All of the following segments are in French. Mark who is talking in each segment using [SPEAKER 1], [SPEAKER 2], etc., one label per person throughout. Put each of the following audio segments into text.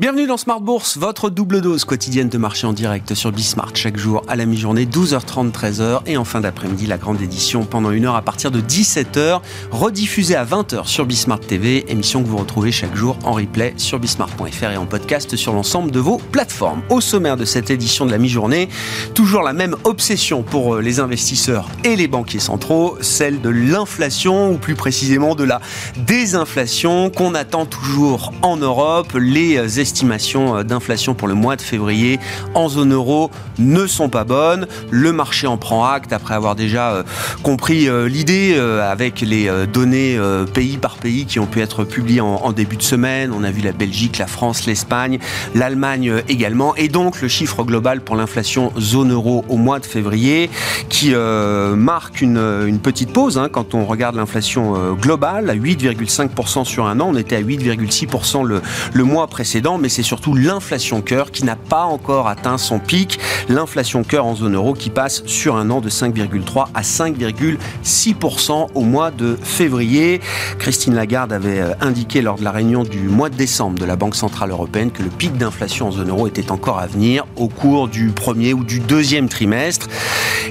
[SPEAKER 1] Bienvenue dans Smart Bourse, votre double dose quotidienne de marché en direct sur Bismart chaque jour à la mi-journée, 12h30, 13h et en fin d'après-midi, la grande édition pendant une heure à partir de 17h, rediffusée à 20h sur Bismart TV, émission que vous retrouvez chaque jour en replay sur bismart.fr et en podcast sur l'ensemble de vos plateformes. Au sommaire de cette édition de la mi-journée, toujours la même obsession pour euh, les investisseurs et les banquiers centraux, celle de l'inflation ou plus précisément de la désinflation qu'on attend toujours en Europe. Les euh, estimations euh, d'inflation pour le mois de février en zone euro ne sont pas bonnes. Le marché en prend acte après avoir déjà euh, compris euh, l'idée avec les données pays par pays qui ont pu être publiées en, début de semaine. On a vu la Belgique, la France, l'Espagne, l'Allemagne également. Et donc le chiffre global pour l'inflation zone euro au mois de février qui marque une, petite pause hein, quand on regarde l'inflation globale à 8,5% sur un an. On était à 8,6% le, le mois précédent mais c'est surtout l'inflation cœur qui n'a pas encore atteint son pic. L'inflation cœur en zone euro qui passe sur un an de 5,3 à 5,6% au mois de février. Christine Lagarde avait euh, indiqué lors de la réunion du mois de décembre de la Banque Centrale Européenne que le pic d'inflation en zone euro était encore à venir au cours du premier ou du deuxième trimestre.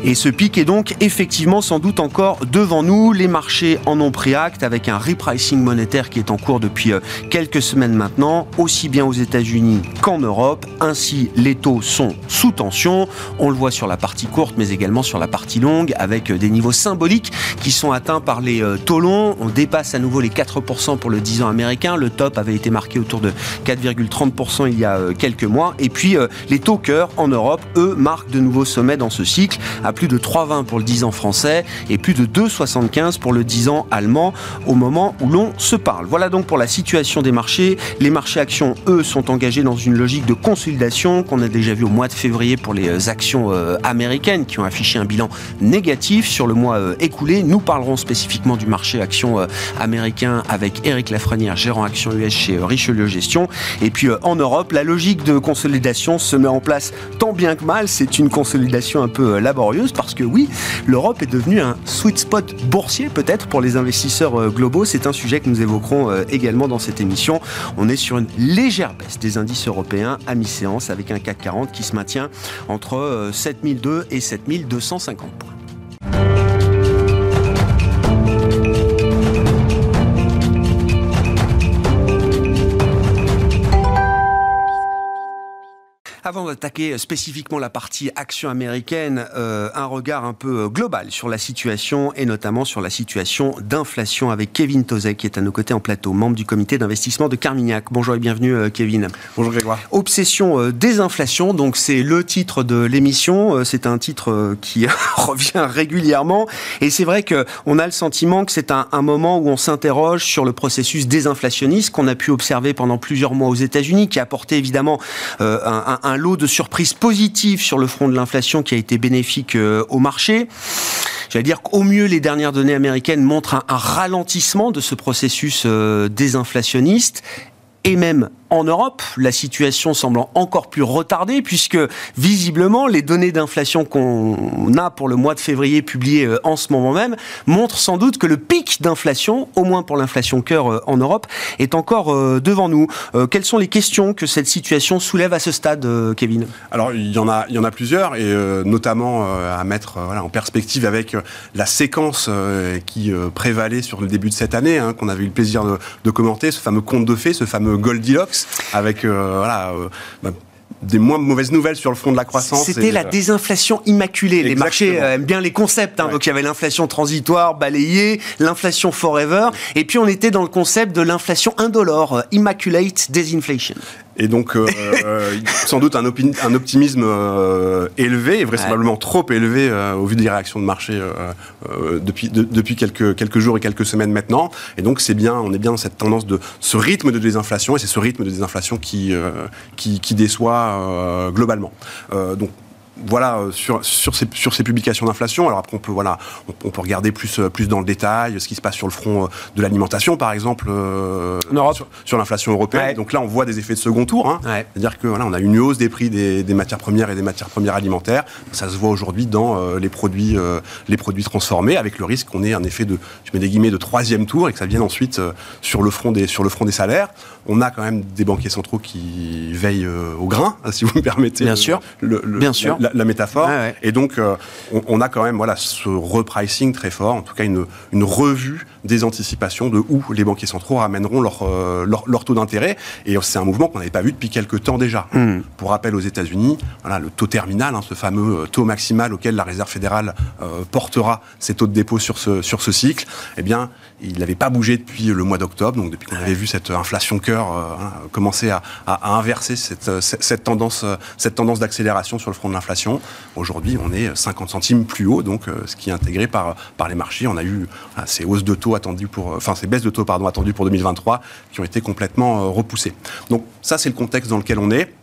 [SPEAKER 1] Et ce pic est donc effectivement sans doute encore devant nous. Les marchés en ont pris acte avec un repricing monétaire qui est en cours depuis euh, quelques semaines maintenant, aussi bien aux États-Unis qu'en Europe. Ainsi, les taux sont sous tension. On le voit sur la partie courte, mais également sur la partie longue, avec des niveaux symboliques qui sont atteints par les euh, taux longs. On dépasse à nouveau les 4% pour le 10 ans américain. Le top avait été marqué autour de 4,30% il y a euh, quelques mois. Et puis, euh, les taux cœur en Europe, eux, marquent de nouveaux sommets dans ce cycle, à plus de 3,20 pour le 10 ans français et plus de 2,75 pour le 10 ans allemand au moment où l'on se parle. Voilà donc pour la situation des marchés. Les marchés actions, eux, sont engagés dans une logique de consolidation qu'on a déjà vu au mois de février pour les euh, actions euh, américaines qui ont affiché un bilan négatif sur le mois euh, écoulé. Nous parlerons spécifiquement du marché actions américain avec Eric Lafrenière, gérant actions US chez Richelieu Gestion. Et puis en Europe, la logique de consolidation se met en place tant bien que mal. C'est une consolidation un peu laborieuse parce que oui, l'Europe est devenue un sweet spot boursier peut-être pour les investisseurs globaux. C'est un sujet que nous évoquerons également dans cette émission. On est sur une légère des indices européens à mi-séance avec un CAC 40 qui se maintient entre 7002 euh, et 7250 points. Avant d'attaquer spécifiquement la partie action américaine, euh, un regard un peu euh, global sur la situation et notamment sur la situation d'inflation avec Kevin Tozek qui est à nos côtés en plateau, membre du comité d'investissement de Carmignac. Bonjour et bienvenue euh, Kevin.
[SPEAKER 2] Bonjour Grégoire.
[SPEAKER 1] Obsession des inflations, donc c'est le titre de l'émission. C'est un titre qui revient régulièrement et c'est vrai qu'on a le sentiment que c'est un, un, moment où on s'interroge sur le processus désinflationniste qu'on a pu observer pendant plusieurs mois aux États-Unis, qui a apporté évidemment un, un lot de surprises positives sur le front de l'inflation qui a été bénéfique euh, au marché. J'allais dire qu'au mieux, les dernières données américaines montrent un, ralentissement de ce processus euh, désinflationniste et même en Europe, la situation semble encore plus retardée puisque visiblement les données d'inflation qu'on a pour le mois de février publiées euh, en ce moment même montrent sans doute que le pic d'inflation, au moins pour l'inflation cœur euh, en Europe, est encore euh, devant nous. Quelles sont les questions que cette situation soulève à ce stade, Kevin?
[SPEAKER 2] Alors il y en a, plusieurs et notamment à mettre en perspective avec la séquence qui prévalait sur le début de cette année, hein, qu'on avait eu le plaisir de commenter, ce fameux conte de fées, ce fameux Goldilocks avec euh, voilà euh, bah, des moins mauvaises nouvelles sur le front de la croissance.
[SPEAKER 1] C'était la euh, désinflation immaculée. Les marchés aiment bien les concepts. Hein. Donc il y avait l'inflation transitoire, balayée, l'inflation forever. Et puis on était dans le concept de l'inflation indolore, immaculate disinflation.
[SPEAKER 2] Et donc, euh, euh, sans doute un, un optimisme euh, élevé, et vraisemblablement trop élevé au vu des réactions de marché depuis, depuis quelques, quelques jours et quelques semaines maintenant. Et donc, c'est bien, on est bien dans cette tendance de ce rythme de désinflation, et c'est ce rythme de désinflation qui, qui, qui, déçoit globalement. donc, voilà, euh, sur, sur, ces, sur ces publications d'inflation, alors après on peut, voilà, on, peut regarder plus, plus dans le détail ce qui se passe sur le front de l'alimentation, par exemple, sur, l'inflation européenne. Donc là, on voit des effets de second tour. Hein. C'est-à-dire que voilà, on a une hausse des prix des, des, matières premières et des matières premières alimentaires. Ça se voit aujourd'hui dans les, produits, les produits transformés, avec le risque qu'on ait un effet de, je mets des guillemets, de troisième tour et que ça vienne ensuite sur, le front des, sur le front des salaires. On a quand même des banquiers centraux qui veillent au grain, si vous me permettez.
[SPEAKER 1] Bien sûr.
[SPEAKER 2] Le, Bien sûr la, métaphore. Et donc, euh, on, a quand même voilà, ce repricing très fort, en tout cas une, une revue des anticipations de où les banquiers centraux ramèneront leur, euh, leur, taux d'intérêt. Et c'est un mouvement qu'on n'avait pas vu depuis quelques temps déjà. Hmm. Pour rappel, aux États-Unis, voilà, le taux terminal, hein, ce fameux euh, taux maximal auquel la Réserve fédérale portera ses taux de dépôt sur ce, sur ce cycle, eh bien, il n'avait pas bougé depuis le mois d'octobre, donc depuis qu'on avait vu cette inflation cœur hein, commencer à, à, inverser cette, cette, tendance, cette tendance d'accélération sur le front de l'inflation Aujourd'hui, on est 50 centimes plus haut, donc euh, ce qui est intégré par, par les marchés. On a eu ces hausses de taux attendues pour, enfin ces baisses de taux pardon attendues pour 2023 qui ont été complètement euh, repoussées. Donc ça, c'est le contexte dans lequel on est.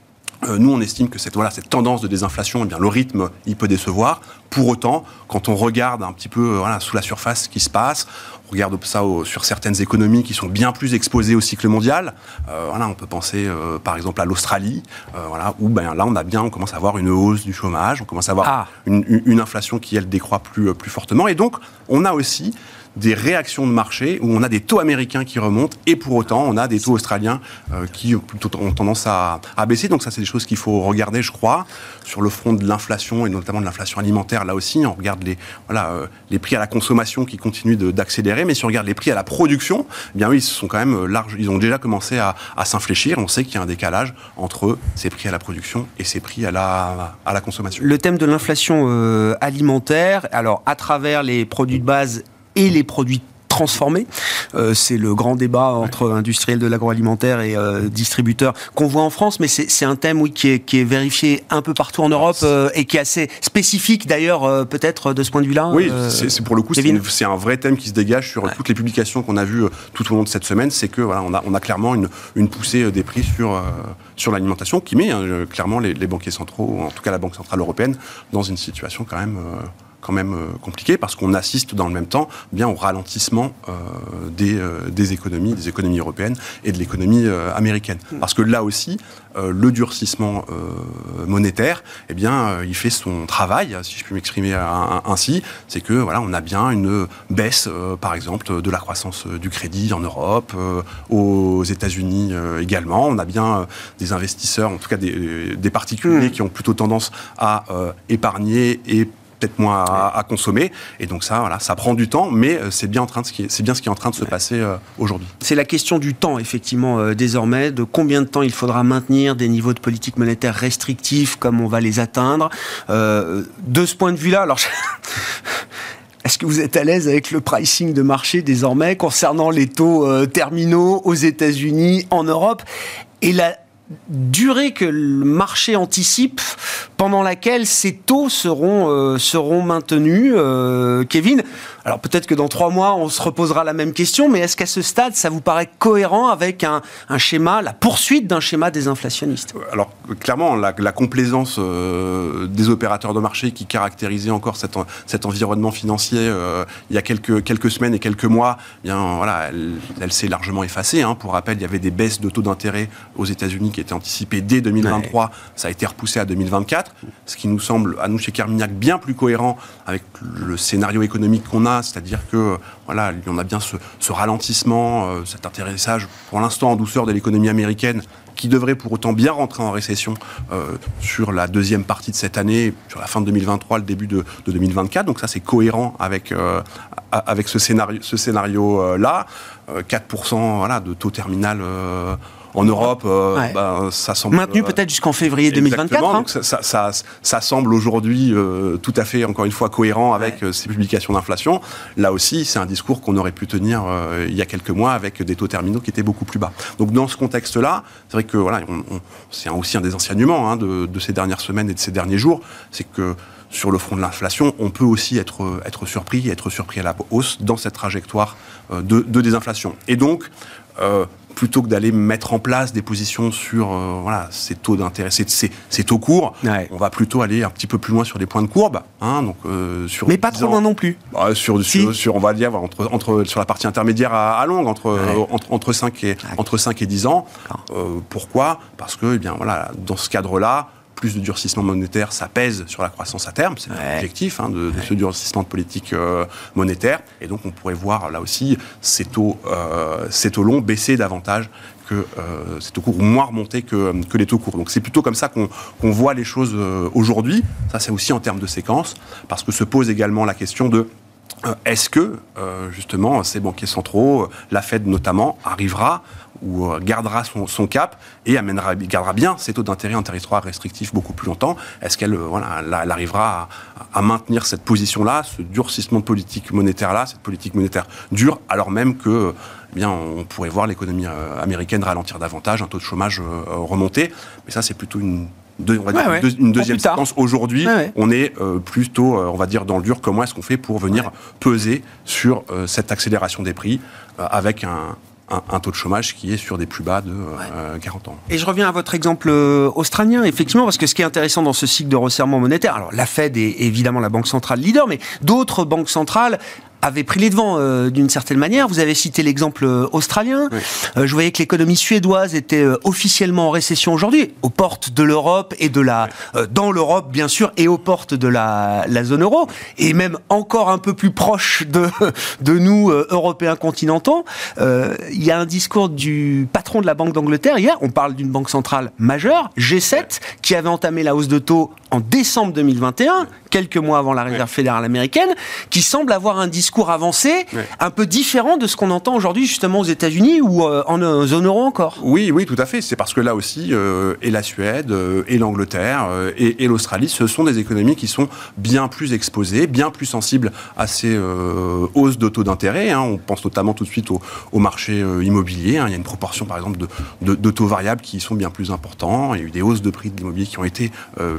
[SPEAKER 2] Euh, nous, on estime que cette, voilà, cette tendance de désinflation, eh bien, le rythme, il peut décevoir. Pour autant, quand on regarde un petit peu voilà, sous la surface ce qui se passe, on regarde ça sur certaines économies qui sont bien plus exposées au cycle mondial. Euh, voilà, on peut penser euh, par exemple à l'Australie, voilà, où ben, là on a bien, on commence à avoir une hausse du chômage, on commence à avoir ah. une, une, inflation qui elle décroît plus, plus fortement. Et donc, on a aussi des réactions de marché où on a des taux américains qui remontent et pour autant on a des taux australiens euh, qui ont tendance à, baisser. Donc ça c'est des choses qu'il faut regarder, je crois, sur le front de l'inflation et notamment de l'inflation alimentaire. Là aussi, on regarde les voilà euh, les prix à la consommation qui continuent d'accélérer, mais si on regarde les prix à la production, eh bien oui, ils sont quand même euh, larges. Ils ont déjà commencé à, s'infléchir. On sait qu'il y a un décalage entre ces prix à la production et ces prix à la à la consommation.
[SPEAKER 1] Le thème de l'inflation alimentaire, alors à travers les produits de base et les produits transformés. Euh, c'est le grand débat entre industriels de l'agroalimentaire et euh, distributeurs qu'on voit en France, mais c'est un thème oui, qui, est, qui est vérifié un peu partout en Europe euh, et qui est assez spécifique d'ailleurs peut-être de ce point de vue-là.
[SPEAKER 2] Oui, c'est pour le coup, c'est un vrai thème qui se dégage sur toutes les publications qu'on a vues tout au long de cette semaine, c'est que voilà, on a, on a clairement une, une poussée des prix sur, sur l'alimentation qui met hein, clairement les, les, banquiers centraux, en tout cas la Banque Centrale Européenne, dans une situation quand même quand même euh, compliqué parce qu'on assiste dans le même temps bien au ralentissement euh, des, euh, des, économies, des économies européennes et de l'économie américaine. Hmm. Parce que là aussi, le durcissement monétaire, eh bien, il fait son travail, si je puis m'exprimer ainsi. C'est que voilà, on a bien une baisse, par exemple, de la croissance du crédit en Europe, aux États-Unis également. On a bien des investisseurs, en tout cas des, des particuliers, hmm. qui ont plutôt tendance à épargner et peut-être moins à, consommer. Et donc ça, voilà, ça prend du temps, mais euh, c'est bien, en train de, c'est bien ce qui est en train de se passer euh, aujourd'hui.
[SPEAKER 1] C'est la question du temps, effectivement, euh, désormais, de combien de temps il faudra maintenir des niveaux de politique monétaire restrictifs, comme on va les atteindre? de ce point de vue-là, alors... Est-ce que vous êtes à l'aise avec le pricing de marché désormais concernant les taux terminaux aux États-Unis, en Europe? Et la durée que le marché anticipe pendant laquelle ces taux seront, euh, seront maintenus. Euh, Kevin, alors peut-être que dans trois mois, on se reposera la même question, mais est-ce qu'à ce stade, ça vous paraît cohérent avec un, schéma, la poursuite d'un schéma désinflationniste
[SPEAKER 2] Alors clairement, la, complaisance euh, des opérateurs de marché qui caractérisait encore cet, cet environnement financier il y a quelques, quelques semaines et quelques mois, eh bien voilà, elle, s'est largement effacée. Hein. Pour rappel, il y avait des baisses de taux d'intérêt aux États-Unis qui étaient anticipées dès 2023. Ça a été repoussé à 2024 ce qui nous semble, à nous chez Carmignac, bien plus cohérent avec le scénario économique qu'on a, c'est-à-dire que voilà, on a bien ce, ralentissement, euh, cet atterrissage pour l'instant en douceur de l'économie américaine qui devrait pour autant bien rentrer en récession euh, sur la deuxième partie de cette année, sur la fin de 2023, le début de, 2024. Donc ça, c'est cohérent avec, euh, ce scénario-là. Ce scénario, là 4% voilà, de taux terminal en Europe, euh, ben, ça semble
[SPEAKER 1] maintenu euh, peut-être jusqu'en février 2024. Hein.
[SPEAKER 2] donc ça, semble aujourd'hui euh, tout à fait, encore une fois, cohérent avec ces publications d'inflation. Là aussi, c'est un discours qu'on aurait pu tenir il y a quelques mois avec des taux terminaux qui étaient beaucoup plus bas. Donc dans ce contexte-là, c'est vrai que voilà, c'est aussi un des enseignements hein, de, ces dernières semaines et de ces derniers jours, c'est que sur le front de l'inflation, on peut aussi être, être surpris, être surpris à la hausse dans cette trajectoire de, désinflation. Et donc, plutôt que d'aller mettre en place des positions sur voilà, ces taux d'intérêt, ces, ces, taux courts, on va plutôt aller un petit peu plus loin sur des points de courbe. Hein, donc,
[SPEAKER 1] sur Mais pas trop loin non plus.
[SPEAKER 2] Bah, sur, sur, on va dire, entre, entre, sur la partie intermédiaire à, longue, entre, entre, entre, 5 et, entre 5 et 10 ans. pourquoi? Parce que, eh bien, voilà, dans ce cadre-là, plus de durcissement monétaire, ça pèse sur la croissance à terme. C'est l'objectif hein, de, ce durcissement de politique euh, monétaire. Et donc, on pourrait voir là aussi ces taux, euh, ces taux longs baisser davantage que euh, ces taux courts, ou moins remonter que, que les taux courts. Donc, c'est plutôt comme ça qu'on voit les choses aujourd'hui. Ça, c'est aussi en termes de séquence, parce que se pose également la question de est-ce que, justement, ces banquiers centraux, la Fed notamment, arrivera ou euh, gardera son, cap et amènera, gardera bien ses taux d'intérêt en territoire restrictif beaucoup plus longtemps. Est-ce qu'elle euh, voilà, elle arrivera à, maintenir cette position-là, ce durcissement de politique monétaire-là, cette politique monétaire dure, alors même que eh bien, on pourrait voir l'économie euh, américaine ralentir davantage, un taux de chômage remonter. Mais ça, c'est plutôt une une deuxième séquence. Aujourd'hui, on est plutôt, on va dire, dans le dur. Comment est-ce qu'on fait pour venir peser sur cette accélération des prix avec un, un, taux de chômage qui est sur des plus bas de 40 euh, ans.
[SPEAKER 1] Et je reviens à votre exemple euh, australien, effectivement, parce que ce qui est intéressant dans ce cycle de resserrement monétaire, alors la Fed est évidemment la banque centrale leader, mais d'autres banques centrales avait pris les devants euh, d'une certaine manière. Vous avez cité l'exemple euh, australien. Euh, je voyais que l'économie suédoise était officiellement en récession aujourd'hui, aux portes de l'Europe et de la, dans l'Europe bien sûr, et aux portes de la, la, zone euro, et même encore un peu plus proche de, de nous, Européens continentaux. Il y a un discours du patron de la Banque d'Angleterre hier. On parle d'une banque centrale majeure, G7, qui avait entamé la hausse de taux en décembre 2021, quelques mois avant la Réserve fédérale américaine, qui semble avoir un discours avancé, un peu différent de ce qu'on entend aujourd'hui justement aux États-Unis ou euh, en euh, zone euro encore.
[SPEAKER 2] Oui, oui, tout à fait. C'est parce que là aussi, euh, et la Suède, et l'Angleterre, et, l'Australie, ce sont des économies qui sont bien plus exposées, bien plus sensibles à ces hausses de taux d'intérêt. Hein. On pense notamment tout de suite au, marché immobilier. Hein. Il y a une proportion, par exemple, de, de, taux variables qui sont bien plus importants. Il y a eu des hausses de prix de l'immobilier qui ont été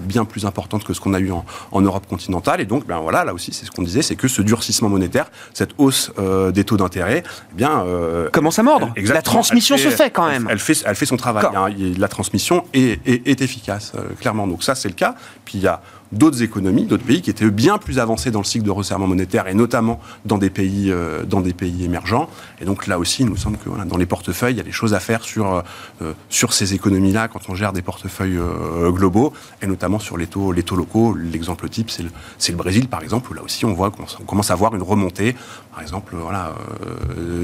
[SPEAKER 2] bien plus importante que ce qu'on a eu en, Europe continentale. Et donc, ben voilà, là aussi, c'est ce qu'on disait, c'est que ce durcissement monétaire, cette hausse euh, des taux d'intérêt, eh bien
[SPEAKER 1] euh, commence à mordre. La transmission se fait quand même.
[SPEAKER 2] Elle fait, elle fait son travail. Hein. La transmission est, est, efficace, euh, clairement. Donc ça, c'est le cas. Puis il y a d'autres économies, d'autres pays qui étaient bien plus avancés dans le cycle de resserrement monétaire et notamment dans des pays, euh, dans des pays émergents. Et donc là aussi, il nous semble que dans les portefeuilles, il y a des choses à faire sur, euh, euh, sur ces économies-là quand on gère des portefeuilles globaux et notamment sur les taux, les taux locaux. L'exemple type, c'est le, le, Brésil par exemple, où là aussi on voit qu'on commence à voir une remontée, par exemple, voilà,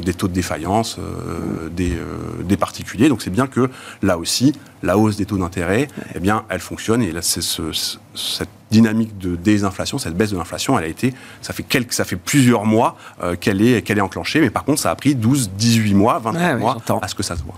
[SPEAKER 2] des taux de défaillance des, des particuliers. Donc c'est bien que là aussi, la hausse des taux d'intérêt, eh bien, elle fonctionne et là, c'est ce, cette dynamique de désinflation, cette baisse de l'inflation, elle a été, ça fait quelques, ça fait plusieurs mois euh, qu'elle est, qu'elle est enclenchée, mais par contre, ça a pris 12, 18 mois, 20 mois à ce que ça se voit.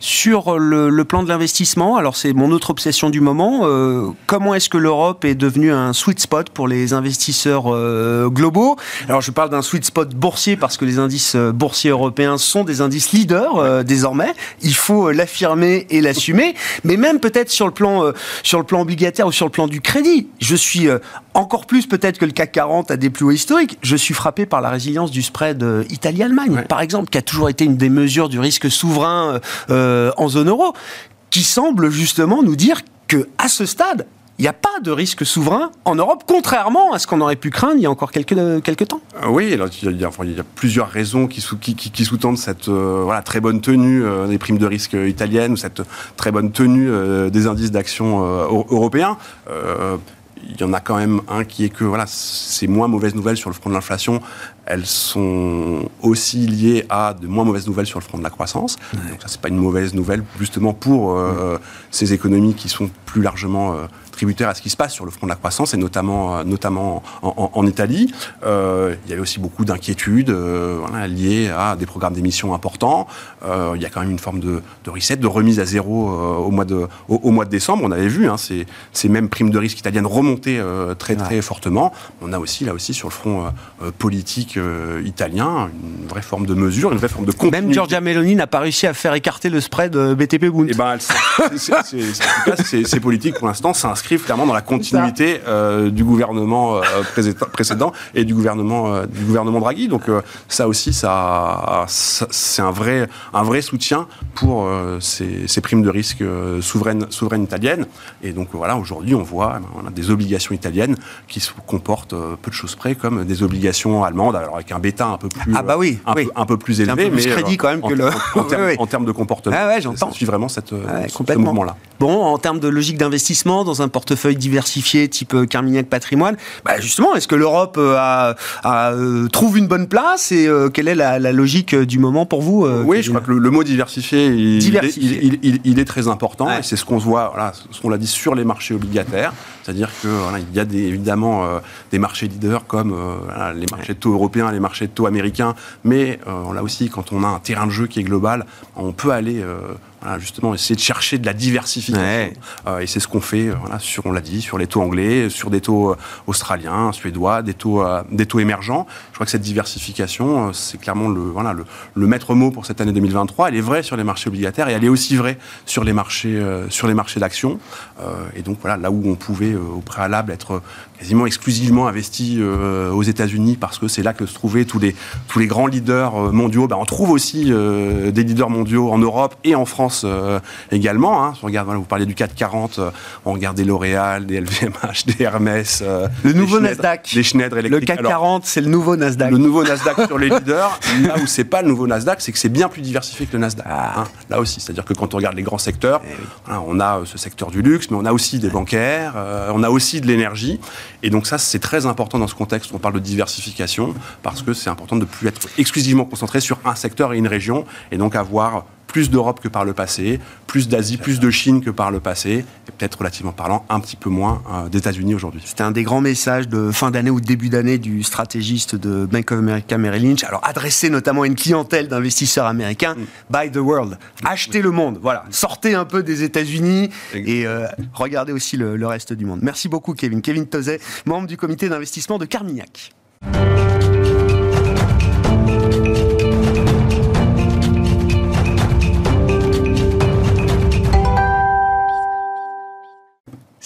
[SPEAKER 1] Sur le, plan de l'investissement, alors c'est mon autre obsession du moment, euh, comment est-ce que l'Europe est devenue un sweet spot pour les investisseurs euh, globaux? Alors je parle d'un sweet spot boursier parce que les indices boursiers européens sont des indices leaders désormais. Il faut l'affirmer et l'assumer, mais même peut-être sur le plan sur le plan obligataire ou sur le plan du crédit je suis euh, encore plus peut-être que le CAC 40 a des plus hauts historiques, je suis frappé par la résilience du spread euh, Italie-Allemagne, par exemple, qui a toujours été une des mesures du risque souverain euh, en zone euro, qui semble justement nous dire que à ce stade, il n'y a pas de risque souverain en Europe, contrairement à ce qu'on aurait pu craindre il y a encore quelques, quelques temps.
[SPEAKER 2] Oui, alors, il, y a, plusieurs raisons qui, sous, qui, sous-tendent cette voilà, très bonne tenue des primes de risque italiennes ou cette très bonne tenue des indices d'action européens il y en a quand même un qui est que voilà, c'est moins mauvaises nouvelles sur le front de l'inflation. Elles sont aussi liées à de moins mauvaises nouvelles sur le front de la croissance. Donc ça, c'est pas une mauvaise nouvelle justement pour euh, ces économies qui sont plus largement euh, tributaire à ce qui se passe sur le front de la croissance, et notamment, euh, notamment en, Italie. Euh, il y avait aussi beaucoup d'inquiétudes euh, liées à des programmes d'émissions importants. il y a quand même une forme de, de reset, de remise à zéro au, mois de, au, mois de décembre. On avait vu hein, ces, ces, mêmes primes de risque italiennes remonter très très fortement. On a aussi là aussi sur le front politique italien une vraie forme de mesure, une vraie forme de continuité.
[SPEAKER 1] Même Giorgia Meloni n'a pas réussi à faire écarter le spread BTP Bund.
[SPEAKER 2] Et eh ben, ces politiques pour l'instant s'inscrivent s'inscrivent clairement dans la continuité du gouvernement précédent et du gouvernement, du gouvernement Draghi. Donc ça aussi, ça, c'est un vrai, un vrai soutien pour ces, ces, primes de risque souveraines, souveraines italiennes. Et donc voilà, aujourd'hui, on voit on a des obligations italiennes qui se comportent peu de choses près comme des obligations allemandes, alors avec un bêta un peu plus,
[SPEAKER 1] ah bah oui,
[SPEAKER 2] un,
[SPEAKER 1] Peu,
[SPEAKER 2] un peu plus élevé,
[SPEAKER 1] un peu plus crédit quand même que le
[SPEAKER 2] en, termes, de comportement.
[SPEAKER 1] Ah ouais, j'entends.
[SPEAKER 2] Ça suit vraiment cette,
[SPEAKER 1] ouais,
[SPEAKER 2] ce mouvement-là.
[SPEAKER 1] Bon, en termes de logique d'investissement dans un portefeuille diversifié type euh, Carmignac Patrimoine, bah justement, est-ce que l'Europe euh, a, a, euh, trouve une bonne place et quelle est la, la, logique du moment pour vous
[SPEAKER 2] Oui, je crois que le, mot diversifié, il,
[SPEAKER 1] diversifié.
[SPEAKER 2] Il, il, il, est très important ouais. et c'est ce qu'on voit, voilà, ce qu'on l'a dit sur les marchés obligataires. C'est-à-dire qu'il voilà, y a des, évidemment euh, des marchés leaders comme euh, les marchés de taux européens, les marchés de taux américains, mais euh, là aussi, quand on a un terrain de jeu qui est global, on peut aller voilà, justement, essayer de chercher de la diversification.
[SPEAKER 1] Ouais.
[SPEAKER 2] Euh, et c'est ce qu'on fait, euh, voilà, sur, on l'a dit, sur les taux anglais, sur des taux euh, australiens, suédois, des taux, des taux émergents. Je crois que cette diversification, c'est clairement le, voilà, le, le, maître mot pour cette année 2023. Elle est vraie sur les marchés obligataires et elle est aussi vraie sur les marchés, sur les marchés d'actions. et donc voilà, là où on pouvait au préalable être quasiment exclusivement investi aux États-Unis parce que c'est là que se trouvaient tous les, tous les grands leaders mondiaux. Ben, on trouve aussi des leaders mondiaux en Europe et en France euh, également. Hein. Si on regarde, voilà, vous parliez du 440, euh, on regarde des L'Oréal, des LVMH, des Hermès. Euh,
[SPEAKER 1] le nouveau Nasdaq.
[SPEAKER 2] Des Schneider électriques.
[SPEAKER 1] Le CAC 40, c'est le nouveau Nasdaq.
[SPEAKER 2] Le nouveau Nasdaq sur les leaders. Là où c'est pas le nouveau Nasdaq, c'est que c'est bien plus diversifié que le Nasdaq.
[SPEAKER 1] Ah.
[SPEAKER 2] Hein. Là aussi, c'est-à-dire que quand on regarde les grands secteurs,
[SPEAKER 1] Eh oui.
[SPEAKER 2] on a ce secteur du luxe, mais on a aussi des bancaires, euh, on a aussi de l'énergie. Et donc ça, c'est très important dans ce contexte où on parle de diversification, parce que c'est important de ne plus être exclusivement concentré sur un secteur et une région, et donc avoir plus d'Europe que par le passé, plus d'Asie, plus de Chine que par le passé, et peut-être relativement parlant un petit peu moins euh, d'États-Unis aujourd'hui.
[SPEAKER 1] C'était un des grands messages de fin d'année ou de début d'année du stratégiste de Bank of America Merrill Lynch, alors adressé notamment à une clientèle d'investisseurs américains, mm. buy the world, achetez le monde, voilà, sortez un peu des États-Unis et euh, regardez aussi le, le, reste du monde. Merci beaucoup Kevin. Kevin Tozet, membre du comité d'investissement de Carmignac.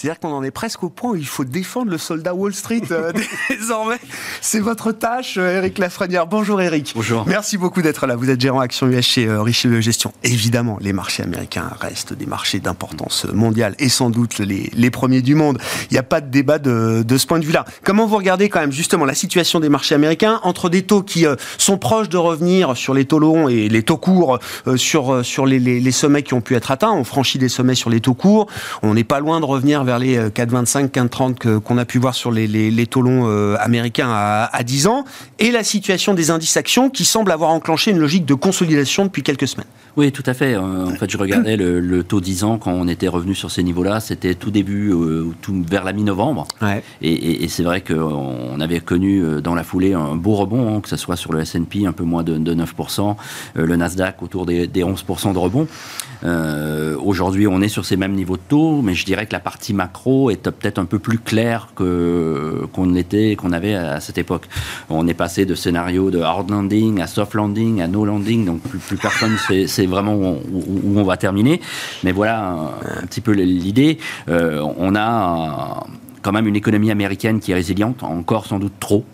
[SPEAKER 1] C'est-à-dire qu'on en est presque au point où il faut défendre le soldat Wall Street euh, désormais. C'est votre tâche, euh, Eric Lafrenière. Bonjour Eric.
[SPEAKER 3] Bonjour.
[SPEAKER 1] Merci beaucoup d'être là. Vous êtes gérant Action US chez euh, Richelieu Gestion. Évidemment, les marchés américains restent des marchés d'importance mondiale et sans doute les, les, premiers du monde. Il n'y a pas de débat de, de ce point de vue-là. Comment vous regardez quand même justement la situation des marchés américains entre des taux qui euh, sont proches de revenir sur les taux longs et les taux courts euh, sur, sur les, les, les, sommets qui ont pu être atteints? On franchit des sommets sur les taux courts. On n'est pas loin de revenir vers les 4,25, 4,30 qu'on a pu voir sur les, les, les taux longs euh, américains à, à 10 ans, et la situation des indices actions qui semble avoir enclenché une logique de consolidation depuis quelques semaines.
[SPEAKER 3] Oui, tout à fait. En fait, je regardais le, le taux 10 ans quand on était revenu sur ces niveaux-là. C'était tout début, euh, tout vers la mi-novembre.
[SPEAKER 1] Ouais.
[SPEAKER 3] Et, et, et c'est vrai qu'on avait connu euh, dans la foulée un beau rebond, hein, que ce soit sur le S&P un peu moins de, de 9%, euh, le Nasdaq autour des, des 11% de rebond. Euh, Aujourd'hui, on est sur ces mêmes niveaux de taux, mais je dirais que la partie macro est peut-être un peu plus claire que qu'on était, qu'on avait à cette époque. On est passé de scénario de hard landing à soft landing à no landing, donc plus, personne sait, sait vraiment où, on va terminer. Mais voilà un, petit peu l'idée. Euh, on a quand même une économie américaine qui est résiliente, encore sans doute trop,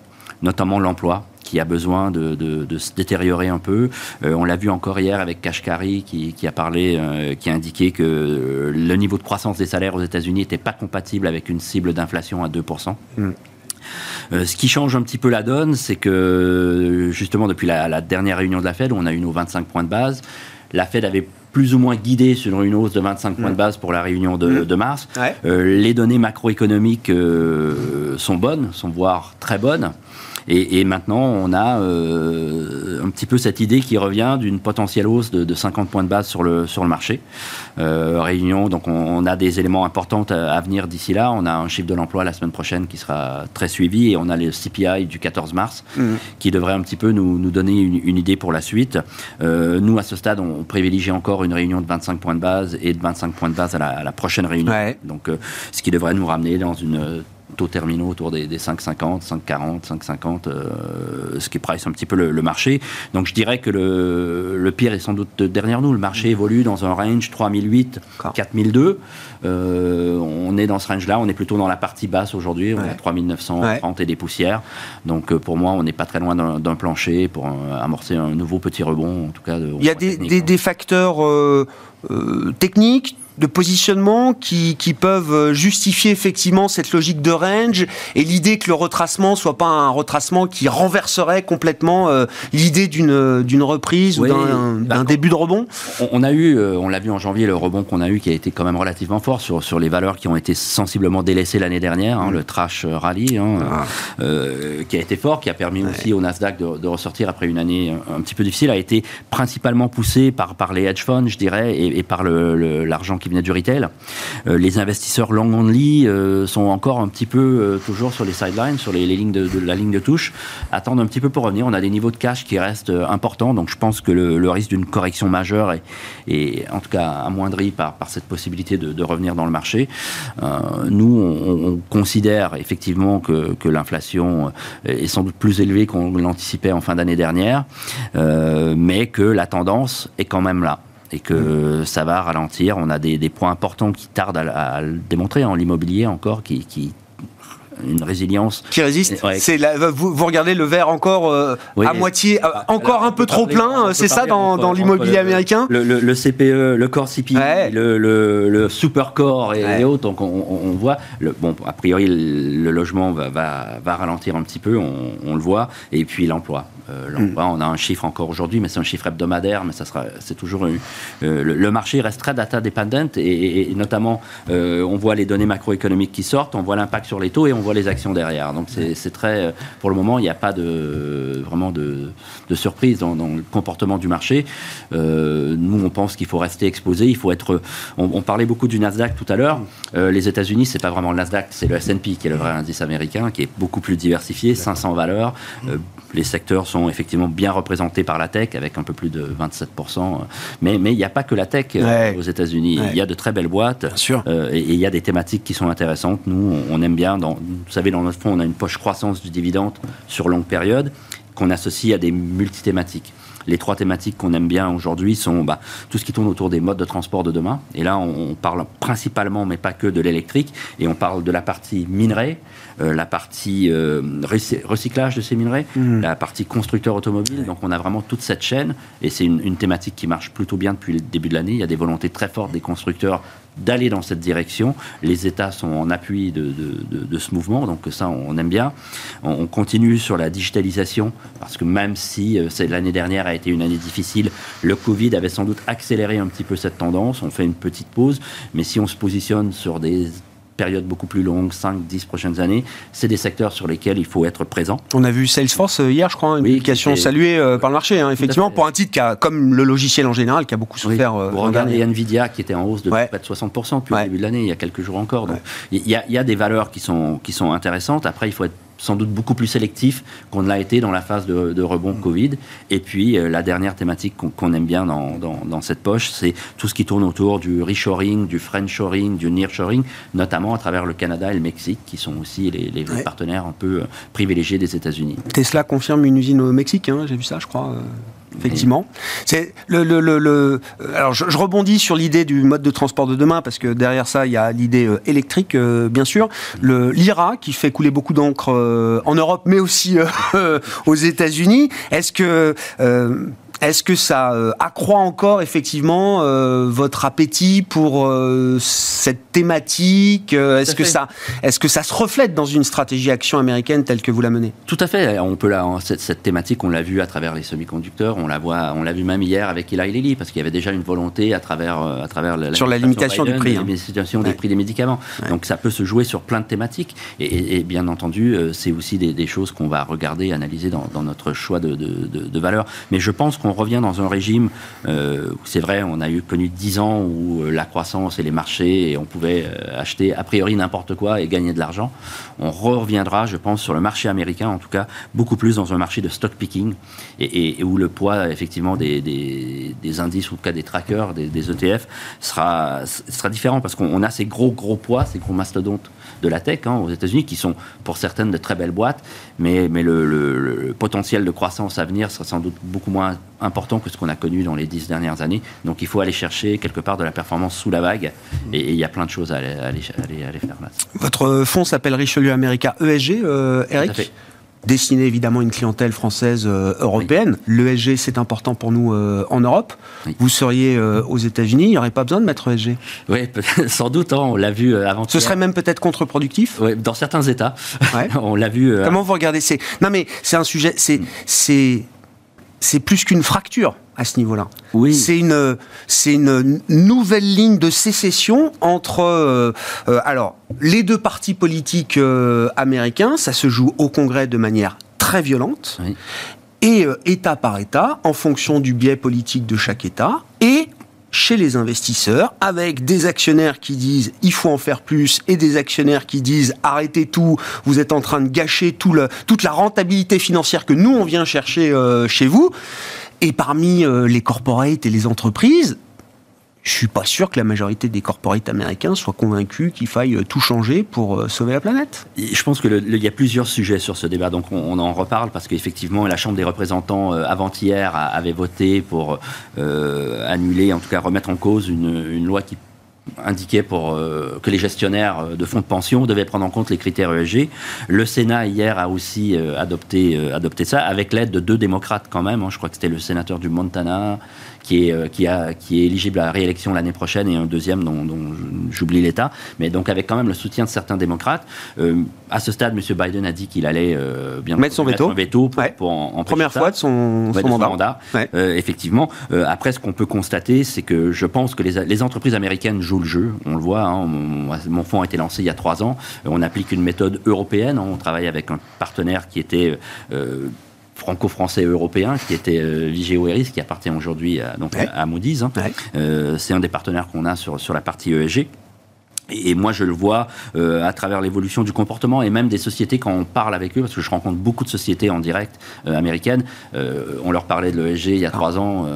[SPEAKER 3] notamment l'emploi qui a besoin de, de, de, se détériorer un peu. Euh, on l'a vu encore hier avec Kashkari qui, qui a parlé, euh, qui a indiqué que le niveau de croissance des salaires aux États-Unis n'était pas compatible avec une cible d'inflation à 2%. Mm. Euh, ce qui change un petit peu la donne, c'est que justement depuis la, la, dernière réunion de la Fed, où on a eu nos 25 points de base, la Fed avait plus ou moins guidé sur une hausse de 25 points mmh. de base pour la réunion de, mmh. de mars.
[SPEAKER 1] Ouais.
[SPEAKER 3] Euh, les données macroéconomiques euh, sont bonnes, sont voire très bonnes. Et, et, maintenant, on a euh, un petit peu cette idée qui revient d'une potentielle hausse de, de, 50 points de base sur le, sur le marché. Euh, réunion, donc on, on, a des éléments importants à, à venir d'ici là. On a un chiffre de l'emploi la semaine prochaine qui sera très suivi et on a le CPI du 14 mars mmh. qui devrait un petit peu nous, nous donner une, une, idée pour la suite. Euh, nous, à ce stade, on privilégie encore une réunion de 25 points de base et de 25 points de base à la, à la prochaine réunion.
[SPEAKER 1] Ouais.
[SPEAKER 3] Donc, ce qui devrait nous ramener dans une taux terminaux autour des, 5,50, 5,40, 5,50, ce qui price un petit peu le, marché. Donc je dirais que le, pire est sans doute derrière nous. Le marché évolue dans un range 3008, 4002. on est dans ce range-là, on est plutôt dans la partie basse aujourd'hui, on est à 3930 et des poussières. Donc pour moi, on n'est pas très loin d'un plancher pour amorcer un nouveau petit rebond, en tout cas.
[SPEAKER 1] Il y a des, des, facteurs techniques de positionnement qui, qui, peuvent euh, justifier effectivement cette logique de range et l'idée que le retracement soit pas un retracement qui renverserait complètement euh, l'idée d'une d'une reprise ou d'un bah, début de rebond
[SPEAKER 3] on, a eu, euh, on l'a vu en janvier, le rebond qu'on a eu qui a été quand même relativement fort sur, sur les valeurs qui ont été sensiblement délaissées l'année dernière, hein, mm. le trash rally hein, ah. qui a été fort, qui a permis aussi au Nasdaq de, de, ressortir après une année un, petit peu difficile, a été principalement poussé par, par les hedge funds, je dirais, et, et par l'argent le, qui du retail. Euh, les investisseurs long only euh, sont encore un petit peu euh, toujours sur les sidelines, sur les, lignes de, la ligne de touche, attendent un petit peu pour revenir. On a des niveaux de cash qui restent importants, donc je pense que le, risque d'une correction majeure est, en tout cas amoindri par, cette possibilité de, revenir dans le marché. nous, on, considère effectivement que l'inflation est sans doute plus élevée qu'on l'anticipait en fin d'année dernière, mais que la tendance est quand même là et que ça va ralentir. On a des, points importants qui tardent à, le démontrer en l'immobilier encore, qui, qui une résilience
[SPEAKER 1] qui résiste. C'est vous, vous, regardez le verre encore euh, à moitié, euh, encore un peu trop plein. C'est ça dans, l'immobilier américain?
[SPEAKER 3] Le, CPE, le core CPI, le, super core et, autres. Donc on, voit. bon, a priori le logement va, va, ralentir un petit peu. On, le voit. Et puis l'emploi. Euh, l'emploi, on a un chiffre encore aujourd'hui, mais c'est un chiffre hebdomadaire. Mais ça sera, c'est toujours le, marché reste très data dependent et, notamment on voit les données macroéconomiques qui sortent, on voit l'impact sur les taux et on voit les actions derrière. Donc c'est très, pour le moment, il n'y a pas de vraiment de, surprise dans, le comportement du marché. Euh, nous, on pense qu'il faut rester exposé. Il faut être. On, parlait beaucoup du Nasdaq tout à l'heure. Euh, les États-Unis, c'est pas vraiment le Nasdaq, c'est le S&P qui est le vrai indice américain, qui est beaucoup plus diversifié, 500 valeurs. Euh, les secteurs sont effectivement bien représentés par la tech, avec un peu plus de 27%. Mais mais il n'y a pas que la tech aux États-Unis. Il y a de très belles boîtes. et il y a des thématiques qui sont intéressantes. Nous, on aime bien dans vous savez, dans notre fonds, on a une poche croissance du dividende sur longue période qu'on associe à des multithématiques. Les trois thématiques qu'on aime bien aujourd'hui sont bah, tout ce qui tourne autour des modes de transport de demain. Et là, on, parle principalement, mais pas que, de l'électrique. Et on parle de la partie minerai, euh, la partie euh, recyclage de ces minerais, mmh. la partie constructeur automobile. Donc on a vraiment toute cette chaîne. Et c'est une, une thématique qui marche plutôt bien depuis le début de l'année. Il y a des volontés très fortes des constructeurs d'aller dans cette direction. Les États sont en appui de, ce mouvement, donc ça, on aime bien. On, continue sur la digitalisation, parce que même si euh, l'année dernière a été une année difficile, le Covid avait sans doute accéléré un petit peu cette tendance. On fait une petite pause, mais si on se positionne sur des période beaucoup plus longue, 5, 10 prochaines années, c'est des secteurs sur lesquels il faut être présent.
[SPEAKER 1] On a vu Salesforce euh, hier, je crois, une publication saluée euh, par le marché, hein, effectivement, pour un titre qui a, comme le logiciel en général, qui a beaucoup souffert.
[SPEAKER 3] Oui. Euh, Vous regardez Nvidia qui était en hausse de près de 60% depuis le début de l'année, il y a quelques jours encore. Donc, il y, y, a des valeurs qui sont, qui sont intéressantes. Après, il faut être sans doute beaucoup plus sélectif qu'on ne l'a été dans la phase de, rebond mm. Covid. Et puis, euh, la dernière thématique qu'on aime bien dans, dans, cette poche, c'est tout ce qui tourne autour du reshoring, du friendshoring, du nearshoring, notamment à travers le Canada et le Mexique, qui sont aussi les, les partenaires un peu euh, privilégiés des États-Unis.
[SPEAKER 1] Tesla confirme une usine au Mexique, hein, j'ai vu ça, je crois. Euh, effectivement. C'est le, le, le, alors je, rebondis sur l'idée du mode de transport de demain parce que derrière ça il y a l'idée euh, électrique euh, bien sûr, le l'IRA qui fait couler beaucoup d'encre euh, en Europe mais aussi aux États-Unis. Est-ce que est-ce que ça euh, accroît encore effectivement euh, votre appétit pour euh, cette thématique Est-ce que ça, est-ce que ça se reflète dans une stratégie action américaine telle que vous la menez?
[SPEAKER 3] Tout à fait. On peut la, cette, cette, thématique, on l'a vu à travers les semi-conducteurs. On la voit, on l'a vu même hier avec Eli Lilly parce qu'il y avait déjà une volonté à travers, à travers
[SPEAKER 1] la, sur la limitation du prix,
[SPEAKER 3] la hein. limitation des prix des médicaments. Donc ça peut se jouer sur plein de thématiques. Et, bien entendu, c'est aussi des, choses qu'on va regarder, analyser dans, dans notre choix de, de, de, de valeur. Mais je pense qu'on on revient dans un régime euh, c'est vrai, on a connu 10 ans où euh, la croissance et les marchés, et on pouvait euh, acheter a priori n'importe quoi et gagner de l'argent. On reviendra, je pense, sur le marché américain, en tout cas, beaucoup plus dans un marché de stock picking, et, où le poids, effectivement, des, des, indices, ou en tout cas des trackers, des, ETF, sera, sera différent, parce qu'on a ces gros, gros poids, ces gros mastodontes de la tech hein, aux États-Unis, qui sont pour certaines de très belles boîtes, mais, mais le, potentiel de croissance à venir sera sans doute beaucoup moins important que ce qu'on a connu dans les dix dernières années. Donc il faut aller chercher quelque part de la performance sous la vague, et il y a plein de choses à aller, aller, faire là.
[SPEAKER 1] Votre fonds s'appelle Richelieu America ESG, euh, Eric? Destiné évidemment une clientèle française euh, européenne. L'ESG, c'est important pour nous euh, en Europe. Vous seriez euh, aux États-Unis, il n'y aurait pas besoin de mettre ESG
[SPEAKER 3] Oui, sans doute, hein, on l'a vu avant.
[SPEAKER 1] Ce serait même peut-être contre-productif
[SPEAKER 3] Oui, dans certains États. on l'a vu.
[SPEAKER 1] Comment vous regardez? Non, mais c'est un sujet, c'est, c'est, c'est plus qu'une fracture à ce niveau-là. Oui. C'est une, c'est une nouvelle ligne de sécession entre, euh, euh, alors, les deux partis politiques euh, américains. Ça se joue au Congrès de manière très violente. Et État par État, en fonction du biais politique de chaque État, et chez les investisseurs, avec des actionnaires qui disent il faut en faire plus et des actionnaires qui disent arrêtez tout, vous êtes en train de gâcher tout le, toute la rentabilité financière que nous on vient chercher chez vous. Et parmi euh, les corporates et les entreprises, je suis pas sûr que la majorité des corporates américains soient convaincus qu'il faille euh, tout changer pour euh, sauver la planète.
[SPEAKER 3] je pense qu'il y a plusieurs sujets sur ce débat, donc on, en reparle parce qu'effectivement la Chambre des représentants avant-hier avait voté pour annuler, en tout cas remettre en cause une loi qui indiquait pour, euh, que les gestionnaires euh, de fonds de pension devaient prendre en compte les critères ESG. Le Sénat, hier, a aussi euh, adopté, adopté ça, avec l'aide de deux démocrates quand même. Hein. Je crois que c'était le sénateur du Montana, qui est, qui, a, qui est éligible à la réélection l'année prochaine, et un deuxième dont, j'oublie l'État. Mais donc avec quand même le soutien de certains démocrates. à ce stade, M. Biden a dit qu'il allait bien
[SPEAKER 1] mettre son veto,
[SPEAKER 3] veto pour, en,
[SPEAKER 1] Première fois de son, mandat.
[SPEAKER 3] effectivement. après, ce qu'on peut constater, c'est que je pense que les, les entreprises américaines jouent le jeu. On le voit, hein, mon, fonds a été lancé il y a trois ans. On applique une méthode européenne. On travaille avec un partenaire qui était euh, franco-français européen, qui était euh, Vigeo Eris, qui appartient aujourd'hui à, donc, à Moody's. Hein. Euh, c'est un des partenaires qu'on a sur, sur la partie ESG. Et moi, je le vois euh, à travers l'évolution du comportement et même des sociétés quand on parle avec eux, parce que je rencontre beaucoup de sociétés en direct euh, américaines. Euh, on leur parlait de l'ESG il y a trois ans.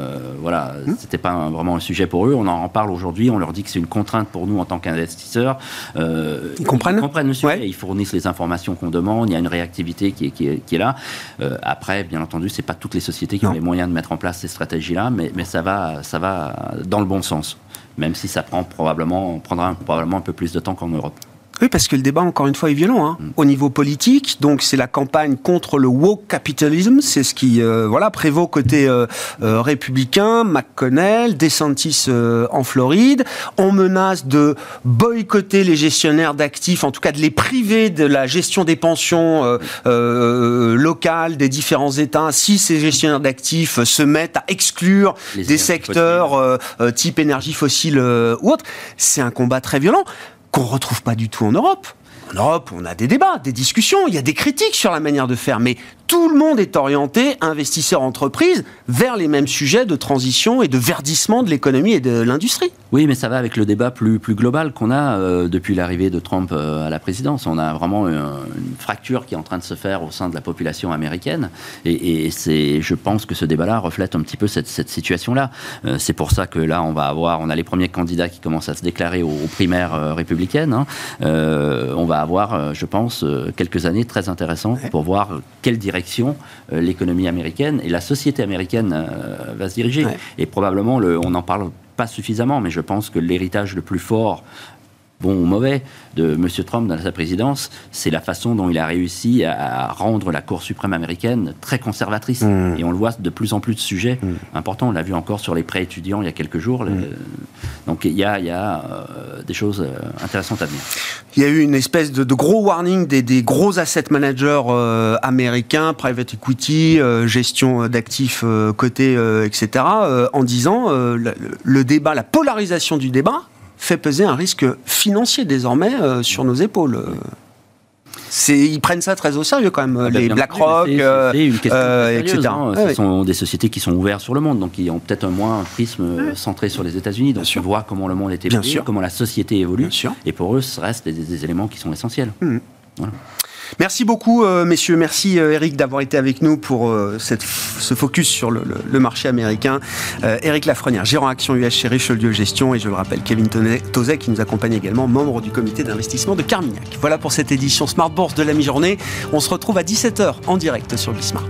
[SPEAKER 3] voilà, mmh. c'était pas vraiment un sujet pour eux. On en parle aujourd'hui. On leur dit que c'est une contrainte pour nous en tant qu'investisseurs.
[SPEAKER 1] ils comprennent.
[SPEAKER 3] Ils comprennent le sujet. Ils fournissent les informations qu'on demande. Il y a une réactivité qui est, qui est, qui est là. après, bien entendu, c'est pas toutes les sociétés qui ont les moyens de mettre en place ces stratégies-là, mais, mais ça va, ça va dans le bon sens même si ça prend probablement, prendra probablement un peu plus de temps qu'en Europe.
[SPEAKER 1] Oui, parce que le débat, encore une fois, est violent. Hein. Mm. Au niveau politique, donc c'est la campagne contre le woke capitalism, c'est ce qui euh, voilà, prévaut côté euh, euh, républicain, McConnell, DeSantis en Floride. On menace de boycotter les gestionnaires d'actifs, en tout cas de les priver de la gestion des pensions locales des différents États, si ces gestionnaires d'actifs se mettent à exclure des secteurs type énergie fossile ou autre. C'est un combat très violent qu'on retrouve pas du tout en Europe. En Europe, on a des débats, des discussions, il y a des critiques sur la manière de faire, mais tout le monde est orienté, investisseurs, entreprises, vers les mêmes sujets de transition et de verdissement de l'économie et de l'industrie.
[SPEAKER 3] Oui, mais ça va avec le débat plus, plus global qu'on a euh, depuis l'arrivée de Trump euh, à la présidence. On a vraiment une, fracture qui est en train de se faire au sein de la population américaine. Et, c'est, je pense que ce débat-là reflète un petit peu cette, cette situation-là. Euh, c'est pour ça que là, on va avoir, on a les premiers candidats qui commencent à se déclarer aux, primaires républicaines. Hein. on va avoir, je pense, quelques années très intéressantes pour voir quelle direction l'économie américaine et la société américaine va se diriger. Et probablement, le, on en parle pas suffisamment, mais je pense que l'héritage le plus fort bon ou mauvais, de M. Trump dans sa présidence, c'est la façon dont il a réussi à rendre la Cour suprême américaine très conservatrice. Hmm. Et on le voit de plus en plus de sujets hmm. importants. On l'a vu encore sur les prêts étudiants il y a quelques jours. Hmm. Donc il y a, il y a euh, des choses euh, intéressantes à venir.
[SPEAKER 1] Il y a eu une espèce de, gros warning des, gros asset managers euh, américains, private equity, gestion d'actifs cotés, etc., en disant le débat, la polarisation du débat fait peser un risque financier désormais euh, sur nos épaules. ils prennent ça très au sérieux quand même, ah, les BlackRock, euh,
[SPEAKER 3] euh, etc. Hein. Ce sont des sociétés qui sont ouvertes sur le monde, donc qui ont peut-être un moins un prisme centré sur les États-Unis. Donc, on voit comment le monde est évolué, comment la société évolue. Et pour eux, ce reste des, éléments qui sont essentiels. Mmh.
[SPEAKER 1] Merci beaucoup, messieurs. Merci, Eric, d'avoir été avec nous pour cette, ce focus sur le, marché américain. Eric Lafrenière, gérant action US chez Richelieu Gestion, et je le rappelle, Kevin Tozet, qui nous accompagne également, membre du comité d'investissement de Carmignac. Voilà pour cette édition Smart Bourse de la mi-journée. On se retrouve à 17h en direct sur Bismart.